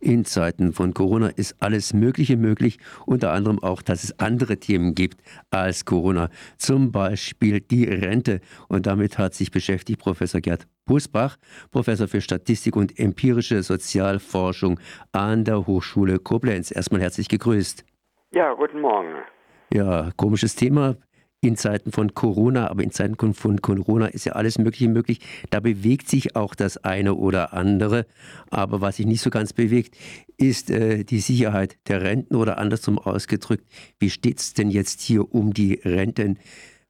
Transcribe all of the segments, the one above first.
In Zeiten von Corona ist alles Mögliche möglich, unter anderem auch, dass es andere Themen gibt als Corona, zum Beispiel die Rente. Und damit hat sich beschäftigt Professor Gerd Busbach, Professor für Statistik und empirische Sozialforschung an der Hochschule Koblenz. Erstmal herzlich gegrüßt. Ja, guten Morgen. Ja, komisches Thema in Zeiten von Corona, aber in Zeiten von Corona ist ja alles Mögliche möglich. Da bewegt sich auch das eine oder andere. Aber was sich nicht so ganz bewegt, ist äh, die Sicherheit der Renten oder andersrum ausgedrückt, wie steht es denn jetzt hier um die Renten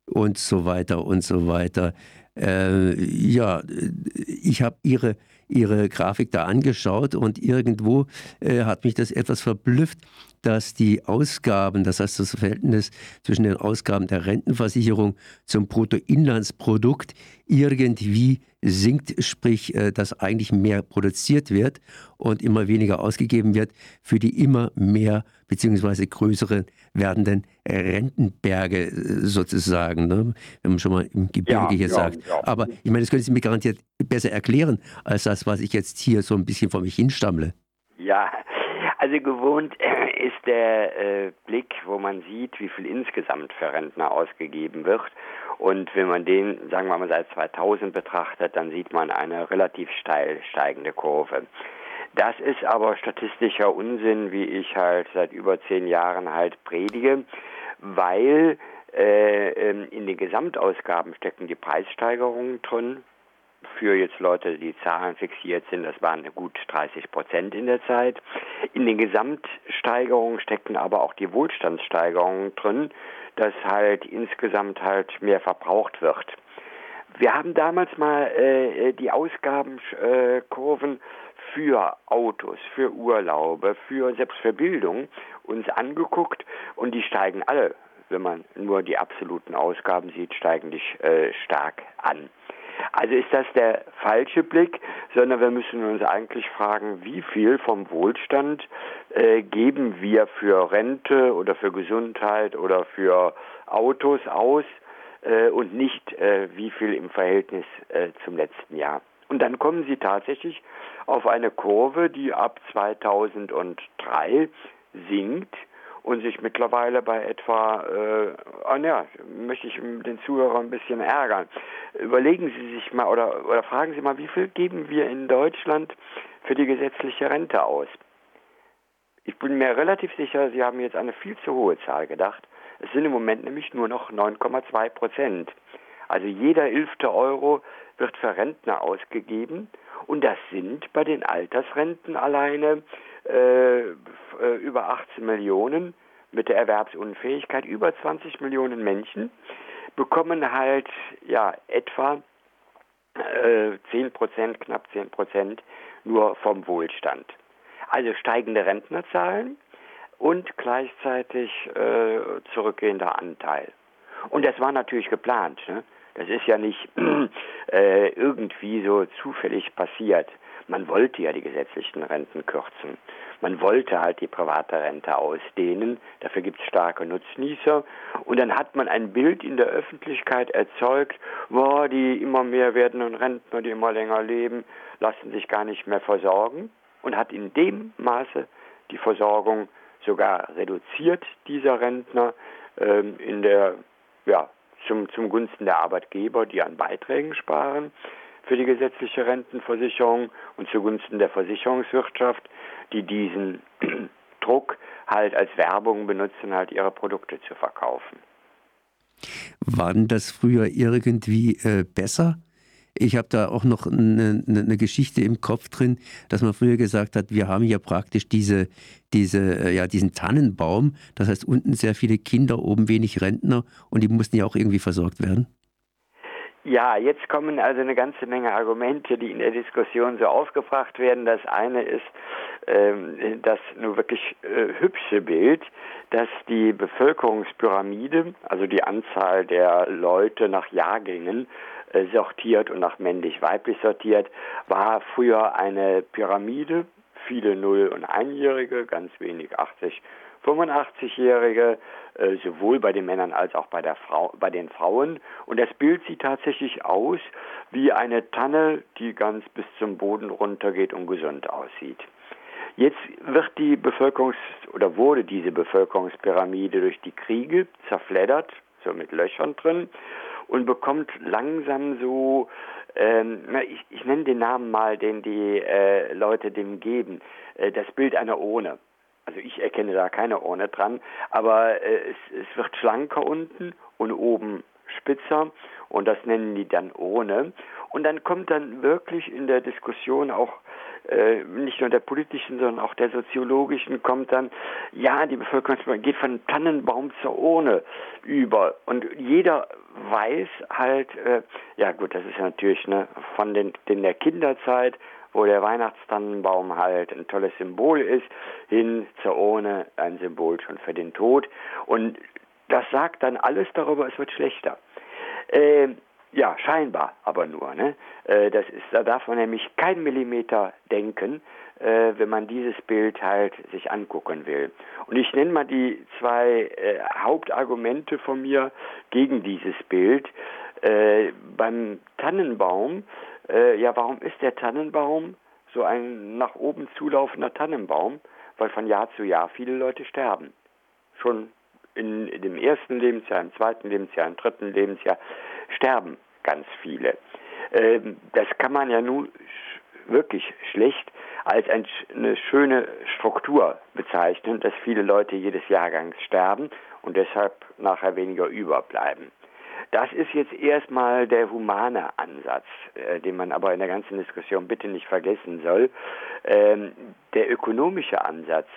und so weiter und so weiter. Äh, ja, ich habe Ihre ihre Grafik da angeschaut und irgendwo äh, hat mich das etwas verblüfft, dass die Ausgaben, das heißt das Verhältnis zwischen den Ausgaben der Rentenversicherung zum Bruttoinlandsprodukt irgendwie sinkt, sprich, äh, dass eigentlich mehr produziert wird und immer weniger ausgegeben wird für die immer mehr bzw. größeren werdenden Rentenberge äh, sozusagen, ne? wenn man schon mal im Gebirge ja, hier ja, sagt. Ja. Aber ich meine, das können Sie mir garantiert besser erklären, als das, was ich jetzt hier so ein bisschen vor mich hinstammle. Ja, also gewohnt äh, ist der äh, Blick, wo man sieht, wie viel insgesamt für Rentner ausgegeben wird. Und wenn man den, sagen wir mal, seit 2000 betrachtet, dann sieht man eine relativ steil steigende Kurve. Das ist aber statistischer Unsinn, wie ich halt seit über zehn Jahren halt predige, weil äh, ähm, in den Gesamtausgaben stecken die Preissteigerungen drin, für jetzt Leute, die Zahlen fixiert sind, das waren gut 30 Prozent in der Zeit. In den Gesamtsteigerungen steckten aber auch die Wohlstandssteigerungen drin, dass halt insgesamt halt mehr verbraucht wird. Wir haben damals mal äh, die Ausgabenkurven für Autos, für Urlaube, für selbst für Bildung uns angeguckt und die steigen alle, wenn man nur die absoluten Ausgaben sieht, steigen die äh, stark an. Also ist das der falsche Blick, sondern wir müssen uns eigentlich fragen, wie viel vom Wohlstand äh, geben wir für Rente oder für Gesundheit oder für Autos aus äh, und nicht äh, wie viel im Verhältnis äh, zum letzten Jahr. Und dann kommen Sie tatsächlich auf eine Kurve, die ab 2003 sinkt und sich mittlerweile bei etwa, äh, oh ja, möchte ich den Zuhörer ein bisschen ärgern. Überlegen Sie sich mal oder, oder fragen Sie mal, wie viel geben wir in Deutschland für die gesetzliche Rente aus? Ich bin mir relativ sicher, Sie haben jetzt eine viel zu hohe Zahl gedacht. Es sind im Moment nämlich nur noch 9,2 Prozent. Also jeder elfte Euro wird für Rentner ausgegeben und das sind bei den Altersrenten alleine äh, äh, über 18 Millionen mit der Erwerbsunfähigkeit, über 20 Millionen Menschen bekommen halt ja etwa äh, 10 Prozent, knapp 10 Prozent nur vom Wohlstand. Also steigende Rentnerzahlen und gleichzeitig äh, zurückgehender Anteil. Und das war natürlich geplant. Ne? Das ist ja nicht äh, irgendwie so zufällig passiert. Man wollte ja die gesetzlichen Renten kürzen. Man wollte halt die private Rente ausdehnen. Dafür gibt es starke Nutznießer. Und dann hat man ein Bild in der Öffentlichkeit erzeugt, boah, die immer mehr werdenden Rentner, die immer länger leben, lassen sich gar nicht mehr versorgen. Und hat in dem Maße die Versorgung sogar reduziert, dieser Rentner, ähm, in der, ja, zum, zum Gunsten der Arbeitgeber, die an Beiträgen sparen für die gesetzliche Rentenversicherung und zugunsten der Versicherungswirtschaft, die diesen Druck halt als Werbung benutzen, halt ihre Produkte zu verkaufen. War denn das früher irgendwie äh, besser? Ich habe da auch noch eine, eine, Geschichte im Kopf drin, dass man früher gesagt hat, wir haben ja praktisch diese, diese, äh, ja, diesen Tannenbaum. Das heißt, unten sehr viele Kinder, oben wenig Rentner und die mussten ja auch irgendwie versorgt werden. Ja, jetzt kommen also eine ganze Menge Argumente, die in der Diskussion so aufgebracht werden. Das eine ist ähm, das nur wirklich äh, hübsche Bild, dass die Bevölkerungspyramide, also die Anzahl der Leute nach Jahrgängen, äh, sortiert und nach männlich-weiblich sortiert, war früher eine Pyramide, viele Null- und Einjährige, ganz wenig 80 85-Jährige, äh, sowohl bei den Männern als auch bei, der Frau, bei den Frauen. Und das Bild sieht tatsächlich aus wie eine Tanne, die ganz bis zum Boden runtergeht und gesund aussieht. Jetzt wird die Bevölkerungs- oder wurde diese Bevölkerungspyramide durch die Kriege zerfleddert, so mit Löchern drin, und bekommt langsam so, ähm, ich, ich nenne den Namen mal, den die äh, Leute dem geben, äh, das Bild einer Urne. Also ich erkenne da keine Urne dran, aber äh, es, es wird schlanker unten und oben spitzer und das nennen die dann Urne. Und dann kommt dann wirklich in der Diskussion auch äh, nicht nur der politischen, sondern auch der soziologischen kommt dann, ja, die Bevölkerung geht von Tannenbaum zur Urne über. Und jeder weiß halt, äh, ja gut, das ist natürlich ne, von den, in der Kinderzeit, wo der Weihnachtstannenbaum halt ein tolles Symbol ist, hin zur Urne ein Symbol schon für den Tod. Und das sagt dann alles darüber, es wird schlechter. Äh, ja, scheinbar aber nur. Ne? Äh, das ist, da darf man nämlich kein Millimeter denken, äh, wenn man dieses Bild halt sich angucken will. Und ich nenne mal die zwei äh, Hauptargumente von mir gegen dieses Bild. Beim Tannenbaum, äh, ja, warum ist der Tannenbaum so ein nach oben zulaufender Tannenbaum? Weil von Jahr zu Jahr viele Leute sterben. Schon in, in dem ersten Lebensjahr, im zweiten Lebensjahr, im dritten Lebensjahr sterben ganz viele. Ähm, das kann man ja nun wirklich schlecht als eine schöne Struktur bezeichnen, dass viele Leute jedes Jahrgangs sterben und deshalb nachher weniger überbleiben. Das ist jetzt erstmal der humane Ansatz, äh, den man aber in der ganzen Diskussion bitte nicht vergessen soll. Ähm, der ökonomische Ansatz,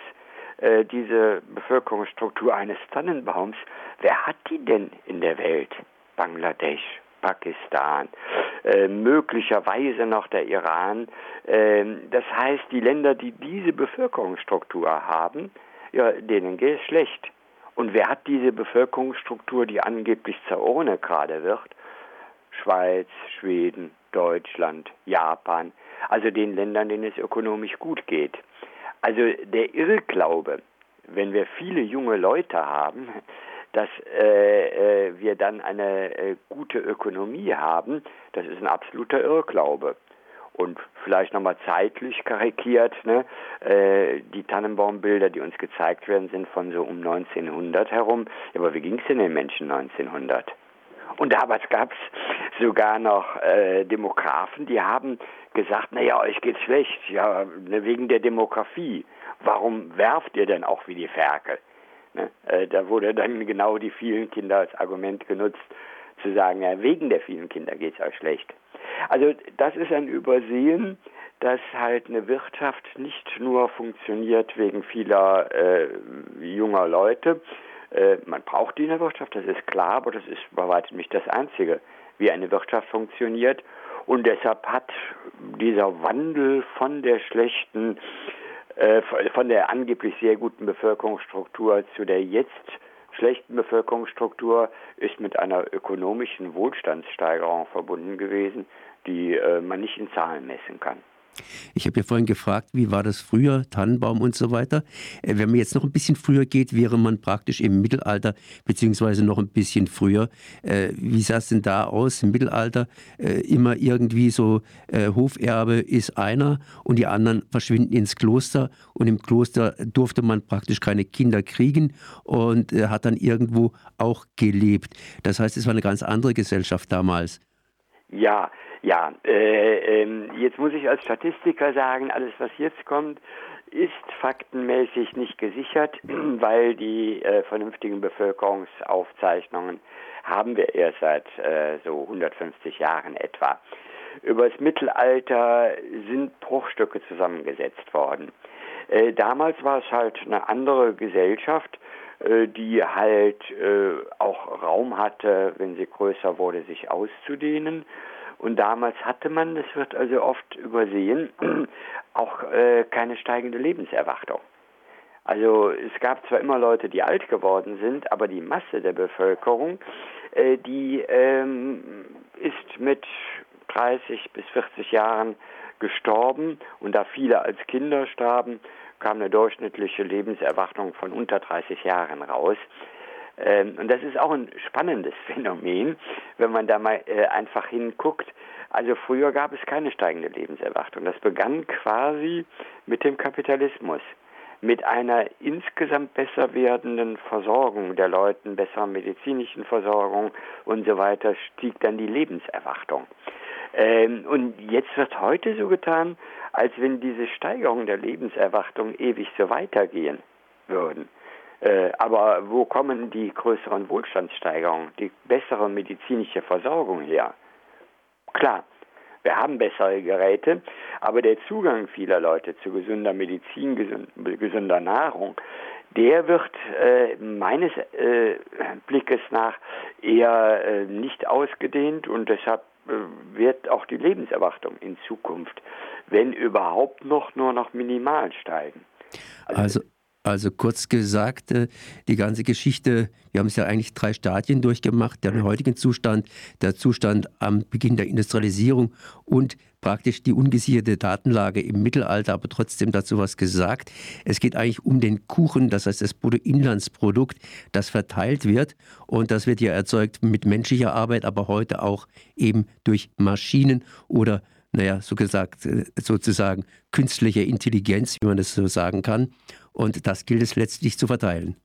äh, diese Bevölkerungsstruktur eines Tannenbaums, wer hat die denn in der Welt? Bangladesch, Pakistan, äh, möglicherweise noch der Iran. Äh, das heißt, die Länder, die diese Bevölkerungsstruktur haben, ja, denen geht es schlecht. Und wer hat diese Bevölkerungsstruktur, die angeblich zur Urne gerade wird? Schweiz, Schweden, Deutschland, Japan, also den Ländern, denen es ökonomisch gut geht. Also der Irrglaube, wenn wir viele junge Leute haben, dass äh, äh, wir dann eine äh, gute Ökonomie haben, das ist ein absoluter Irrglaube. Und vielleicht nochmal zeitlich karikiert, ne? äh, die Tannenbaumbilder, die uns gezeigt werden, sind von so um 1900 herum. Aber wie ging es denn den Menschen 1900? Und damals gab es sogar noch äh, Demografen, die haben gesagt, naja, euch geht's schlecht, ja, ne, wegen der Demografie. Warum werft ihr denn auch wie die Ferkel? Ne? Äh, da wurde dann genau die vielen Kinder als Argument genutzt, zu sagen, ja, wegen der vielen Kinder geht es euch schlecht. Also das ist ein Übersehen, dass halt eine Wirtschaft nicht nur funktioniert wegen vieler äh, junger Leute. Äh, man braucht die in der Wirtschaft, das ist klar, aber das ist bei weitem nicht das Einzige, wie eine Wirtschaft funktioniert. Und deshalb hat dieser Wandel von der schlechten äh, von der angeblich sehr guten Bevölkerungsstruktur zu der jetzt schlechten Bevölkerungsstruktur ist mit einer ökonomischen Wohlstandssteigerung verbunden gewesen, die äh, man nicht in Zahlen messen kann. Ich habe ja vorhin gefragt, wie war das früher, Tannenbaum und so weiter. Äh, wenn man jetzt noch ein bisschen früher geht, wäre man praktisch im Mittelalter, beziehungsweise noch ein bisschen früher. Äh, wie sah es denn da aus im Mittelalter? Äh, immer irgendwie so, Hoferbe ist einer und die anderen verschwinden ins Kloster und im Kloster durfte man praktisch keine Kinder kriegen und hat dann irgendwo auch gelebt. Das heißt, es war eine ganz andere Gesellschaft damals. Ja, ja, äh, äh, jetzt muss ich als Statistiker sagen, alles was jetzt kommt, ist faktenmäßig nicht gesichert, weil die äh, vernünftigen Bevölkerungsaufzeichnungen haben wir erst seit äh, so 150 Jahren etwa. Über das Mittelalter sind Bruchstücke zusammengesetzt worden. Äh, damals war es halt eine andere Gesellschaft, die halt auch Raum hatte, wenn sie größer wurde, sich auszudehnen und damals hatte man, das wird also oft übersehen, auch äh, keine steigende Lebenserwartung. Also es gab zwar immer Leute, die alt geworden sind, aber die Masse der Bevölkerung, äh, die ähm, ist mit 30 bis 40 Jahren gestorben und da viele als Kinder starben, kam eine durchschnittliche Lebenserwartung von unter 30 Jahren raus. Ähm, und das ist auch ein spannendes Phänomen, wenn man da mal äh, einfach hinguckt. Also früher gab es keine steigende Lebenserwartung. Das begann quasi mit dem Kapitalismus, mit einer insgesamt besser werdenden Versorgung der Leute, besserer medizinischen Versorgung und so weiter, stieg dann die Lebenserwartung. Ähm, und jetzt wird heute so getan, als wenn diese Steigerung der Lebenserwartung ewig so weitergehen würden. Äh, aber wo kommen die größeren Wohlstandssteigerungen, die bessere medizinische Versorgung her? Klar, wir haben bessere Geräte, aber der Zugang vieler Leute zu gesunder Medizin, gesunder Nahrung, der wird äh, meines äh, Blickes nach eher äh, nicht ausgedehnt und deshalb äh, wird auch die Lebenserwartung in Zukunft, wenn überhaupt noch, nur noch minimal steigen. Also, also also kurz gesagt, äh, die ganze Geschichte, wir haben es ja eigentlich drei Stadien durchgemacht, der heutigen Zustand, der Zustand am Beginn der Industrialisierung und praktisch die ungesicherte Datenlage im Mittelalter, aber trotzdem dazu was gesagt. Es geht eigentlich um den Kuchen, das heißt das Bruttoinlandsprodukt, das verteilt wird und das wird ja erzeugt mit menschlicher Arbeit, aber heute auch eben durch Maschinen oder naja, so gesagt, äh, sozusagen künstliche Intelligenz, wie man das so sagen kann. Und das gilt es letztlich zu verteilen.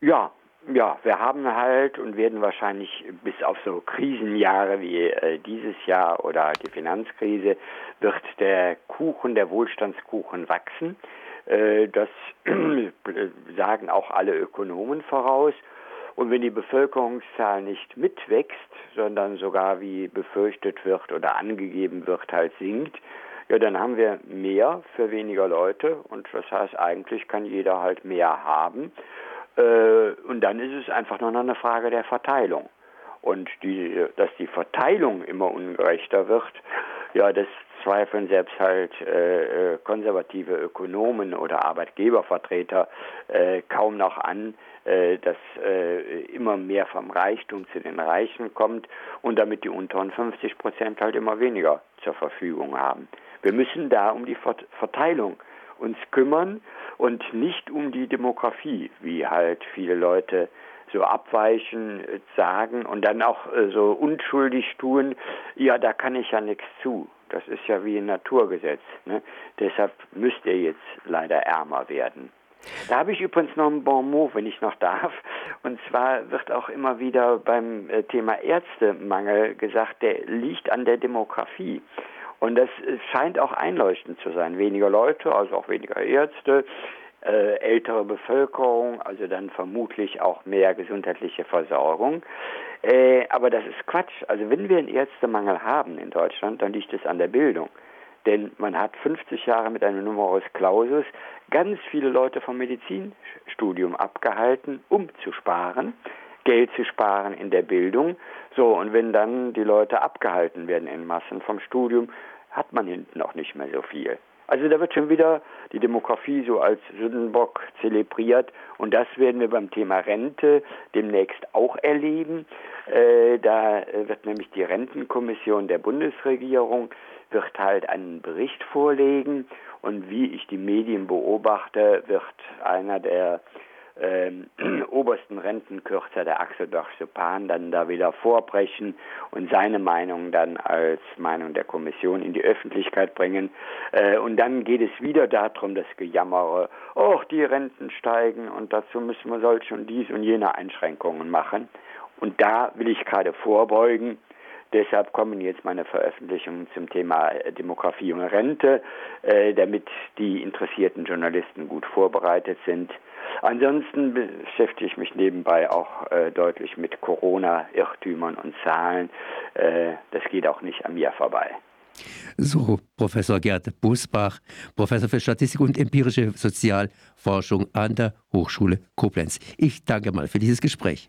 Ja, ja, wir haben halt und werden wahrscheinlich bis auf so Krisenjahre wie äh, dieses Jahr oder die Finanzkrise wird der Kuchen, der Wohlstandskuchen wachsen. Äh, das sagen auch alle Ökonomen voraus. Und wenn die Bevölkerungszahl nicht mitwächst, sondern sogar wie befürchtet wird oder angegeben wird, halt sinkt, ja, dann haben wir mehr für weniger Leute und das heißt, eigentlich kann jeder halt mehr haben. Äh, und dann ist es einfach nur noch eine Frage der Verteilung. Und die, dass die Verteilung immer ungerechter wird, ja, das zweifeln selbst halt äh, äh, konservative Ökonomen oder Arbeitgebervertreter äh, kaum noch an, dass äh, immer mehr vom Reichtum zu den Reichen kommt und damit die unteren 50 Prozent halt immer weniger zur Verfügung haben. Wir müssen da um die Verteilung uns kümmern und nicht um die Demografie, wie halt viele Leute so abweichen, äh, sagen und dann auch so unschuldig tun, ja, da kann ich ja nichts zu. Das ist ja wie ein Naturgesetz. Ne? Deshalb müsst ihr jetzt leider ärmer werden. Da habe ich übrigens noch ein Bon mot, wenn ich noch darf. Und zwar wird auch immer wieder beim äh, Thema Ärztemangel gesagt, der liegt an der Demografie. Und das äh, scheint auch einleuchtend zu sein. Weniger Leute, also auch weniger Ärzte, äh, ältere Bevölkerung, also dann vermutlich auch mehr gesundheitliche Versorgung. Äh, aber das ist Quatsch. Also wenn wir einen Ärztemangel haben in Deutschland, dann liegt es an der Bildung. Denn man hat 50 Jahre mit einem Numerus Clausus ganz viele Leute vom Medizinstudium abgehalten, um zu sparen, Geld zu sparen in der Bildung. So, und wenn dann die Leute abgehalten werden in Massen vom Studium, hat man hinten auch nicht mehr so viel. Also da wird schon wieder die Demografie so als Sündenbock zelebriert und das werden wir beim Thema Rente demnächst auch erleben. Äh, da wird nämlich die Rentenkommission der Bundesregierung wird halt einen Bericht vorlegen und wie ich die Medien beobachte, wird einer der ähm, obersten Rentenkürzer der Axel Dochsepan dann da wieder vorbrechen und seine Meinung dann als Meinung der Kommission in die Öffentlichkeit bringen. Äh, und dann geht es wieder darum, das Gejammere, oh, die Renten steigen und dazu müssen wir solche und dies und jene Einschränkungen machen. Und da will ich gerade vorbeugen. Deshalb kommen jetzt meine Veröffentlichungen zum Thema äh, Demografie und Rente, äh, damit die interessierten Journalisten gut vorbereitet sind. Ansonsten beschäftige ich mich nebenbei auch äh, deutlich mit Corona-Irrtümern und Zahlen. Das geht auch nicht an mir vorbei. So, Professor Gerd Busbach, Professor für Statistik und empirische Sozialforschung an der Hochschule Koblenz. Ich danke mal für dieses Gespräch.